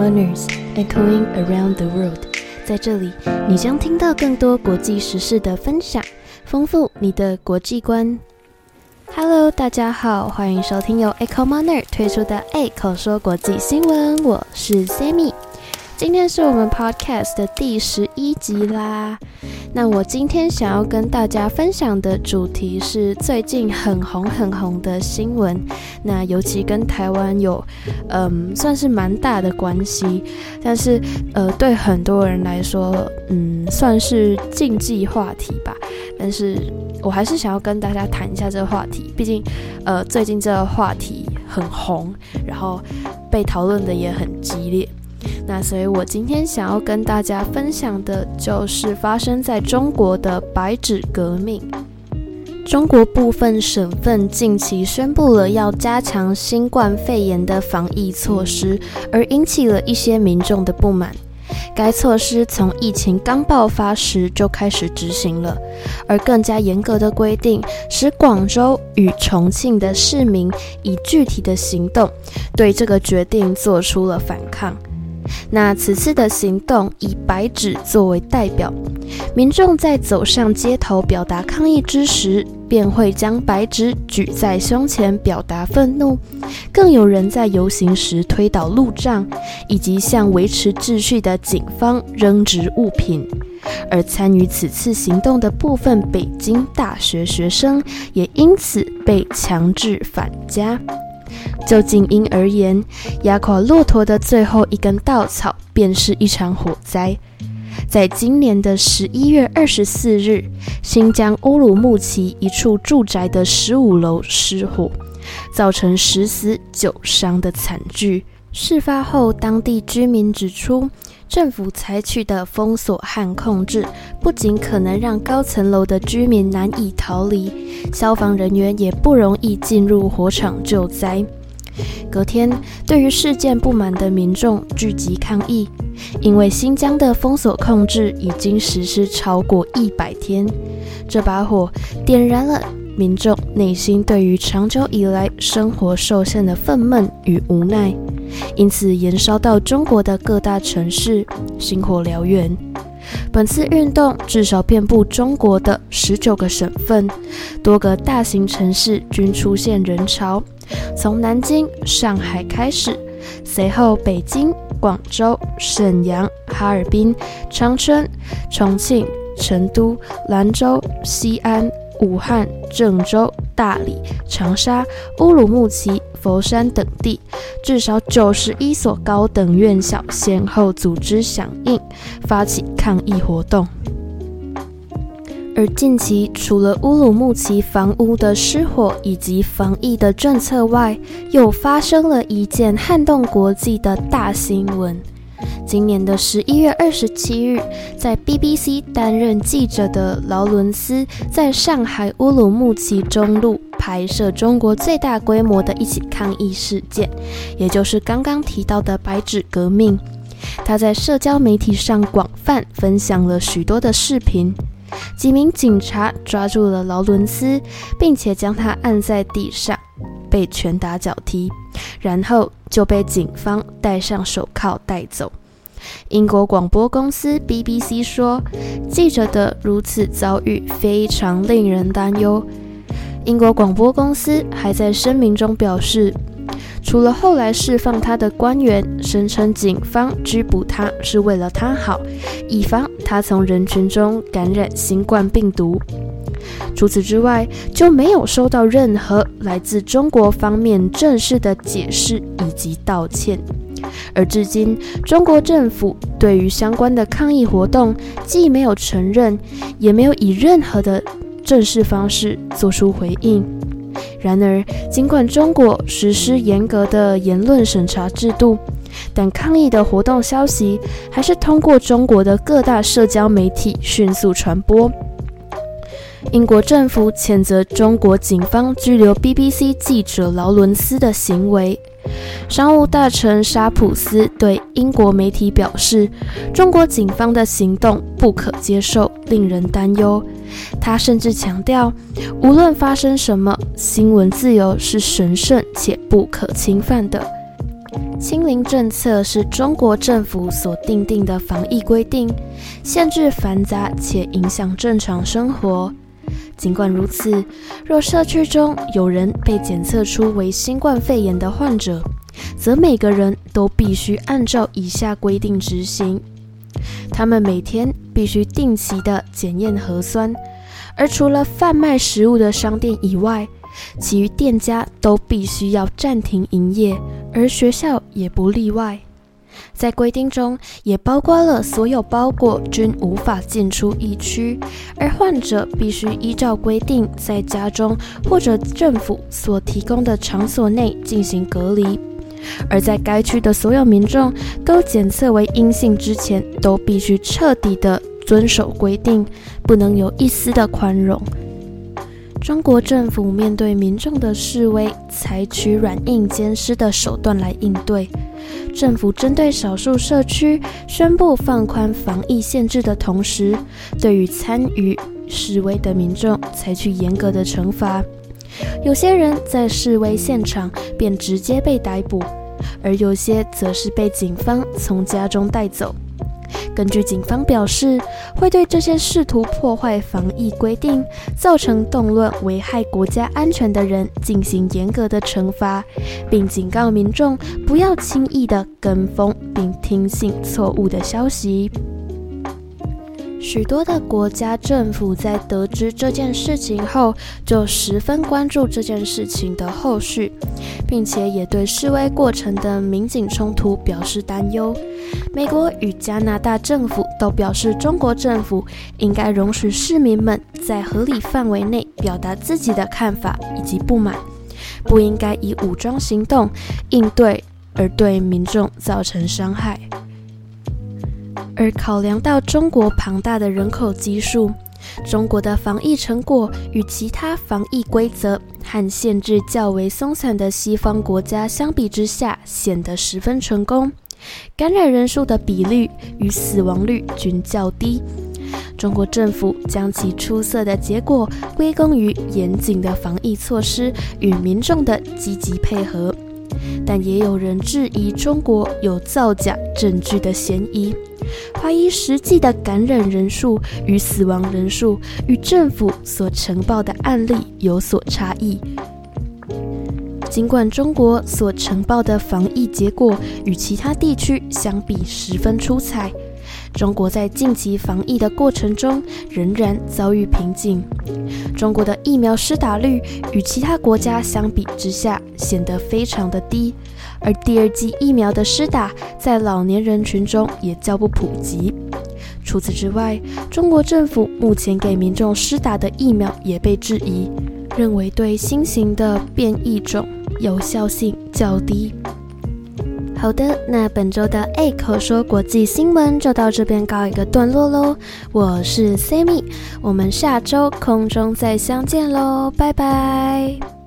Manners Echoing Around the World，在这里你将听到更多国际时事的分享，丰富你的国际观。Hello，大家好，欢迎收听由 Echo Manner 推出的 Echo 说国际新闻，我是 Sammy。今天是我们 Podcast 的第十一集啦。那我今天想要跟大家分享的主题是最近很红很红的新闻，那尤其跟台湾有，嗯，算是蛮大的关系。但是，呃，对很多人来说，嗯，算是禁忌话题吧。但是我还是想要跟大家谈一下这个话题，毕竟，呃，最近这个话题很红，然后被讨论的也很激烈。那所以，我今天想要跟大家分享的就是发生在中国的白纸革命。中国部分省份近期宣布了要加强新冠肺炎的防疫措施，而引起了一些民众的不满。该措施从疫情刚爆发时就开始执行了，而更加严格的规定使广州与重庆的市民以具体的行动对这个决定做出了反抗。那此次的行动以白纸作为代表，民众在走上街头表达抗议之时，便会将白纸举在胸前表达愤怒。更有人在游行时推倒路障，以及向维持秩序的警方扔掷物品。而参与此次行动的部分北京大学学生，也因此被强制返家。就静音而言，压垮骆驼的最后一根稻草，便是一场火灾。在今年的十一月二十四日，新疆乌鲁木齐一处住宅的十五楼失火，造成十死九伤的惨剧。事发后，当地居民指出，政府采取的封锁和控制，不仅可能让高层楼的居民难以逃离，消防人员也不容易进入火场救灾。隔天，对于事件不满的民众聚集抗议，因为新疆的封锁控制已经实施超过一百天，这把火点燃了民众内心对于长久以来生活受限的愤懑与无奈，因此延烧到中国的各大城市，星火燎原。本次运动至少遍布中国的十九个省份，多个大型城市均出现人潮。从南京、上海开始，随后北京、广州、沈阳、哈尔滨、长春、重庆、成都、兰州、西安、武汉、郑州、大理、长沙、乌鲁木齐、佛山等地，至少九十一所高等院校先后组织响应，发起抗议活动。而近期，除了乌鲁木齐房屋的失火以及防疫的政策外，又发生了一件撼动国际的大新闻。今年的十一月二十七日，在 BBC 担任记者的劳伦斯，在上海乌鲁木齐中路拍摄中国最大规模的一起抗议事件，也就是刚刚提到的白纸革命。他在社交媒体上广泛分享了许多的视频。几名警察抓住了劳伦斯，并且将他按在地上，被拳打脚踢，然后就被警方戴上手铐带走。英国广播公司 BBC 说，记者的如此遭遇非常令人担忧。英国广播公司还在声明中表示。除了后来释放他的官员声称警方拘捕他是为了他好，以防他从人群中感染新冠病毒。除此之外，就没有收到任何来自中国方面正式的解释以及道歉。而至今，中国政府对于相关的抗议活动既没有承认，也没有以任何的正式方式做出回应。然而，尽管中国实施严格的言论审查制度，但抗议的活动消息还是通过中国的各大社交媒体迅速传播。英国政府谴责中国警方拘留 BBC 记者劳伦斯的行为。商务大臣沙普斯对英国媒体表示：“中国警方的行动不可接受，令人担忧。”他甚至强调，无论发生什么，新闻自由是神圣且不可侵犯的。清零政策是中国政府所定定的防疫规定，限制繁杂且影响正常生活。尽管如此，若社区中有人被检测出为新冠肺炎的患者，则每个人都必须按照以下规定执行：他们每天必须定期的检验核酸，而除了贩卖食物的商店以外，其余店家都必须要暂停营业，而学校也不例外。在规定中也包括了所有包裹均无法进出疫区，而患者必须依照规定在家中或者政府所提供的场所内进行隔离。而在该区的所有民众都检测为阴性之前，都必须彻底的遵守规定，不能有一丝的宽容。中国政府面对民众的示威，采取软硬兼施的手段来应对。政府针对少数社区宣布放宽防疫限制的同时，对于参与示威的民众采取严格的惩罚。有些人在示威现场便直接被逮捕，而有些则是被警方从家中带走。根据警方表示，会对这些试图破坏防疫规定、造成动乱、危害国家安全的人进行严格的惩罚，并警告民众不要轻易的跟风并听信错误的消息。许多的国家政府在得知这件事情后，就十分关注这件事情的后续，并且也对示威过程的民警冲突表示担忧。美国与加拿大政府都表示，中国政府应该容许市民们在合理范围内表达自己的看法以及不满，不应该以武装行动应对而对民众造成伤害。而考量到中国庞大的人口基数，中国的防疫成果与其他防疫规则和限制较为松散的西方国家相比之下，显得十分成功。感染人数的比率与死亡率均较低。中国政府将其出色的结果归功于严谨的防疫措施与民众的积极配合，但也有人质疑中国有造假证据的嫌疑。怀疑实际的感染人数与死亡人数与政府所呈报的案例有所差异。尽管中国所呈报的防疫结果与其他地区相比十分出彩，中国在近期防疫的过程中仍然遭遇瓶颈。中国的疫苗施打率与其他国家相比之下显得非常的低。而第二剂疫苗的施打在老年人群中也较不普及。除此之外，中国政府目前给民众施打的疫苗也被质疑，认为对新型的变异种有效性较低。好的，那本周的 A 口说国际新闻就到这边告一个段落喽。我是 Sammy，我们下周空中再相见喽，拜拜。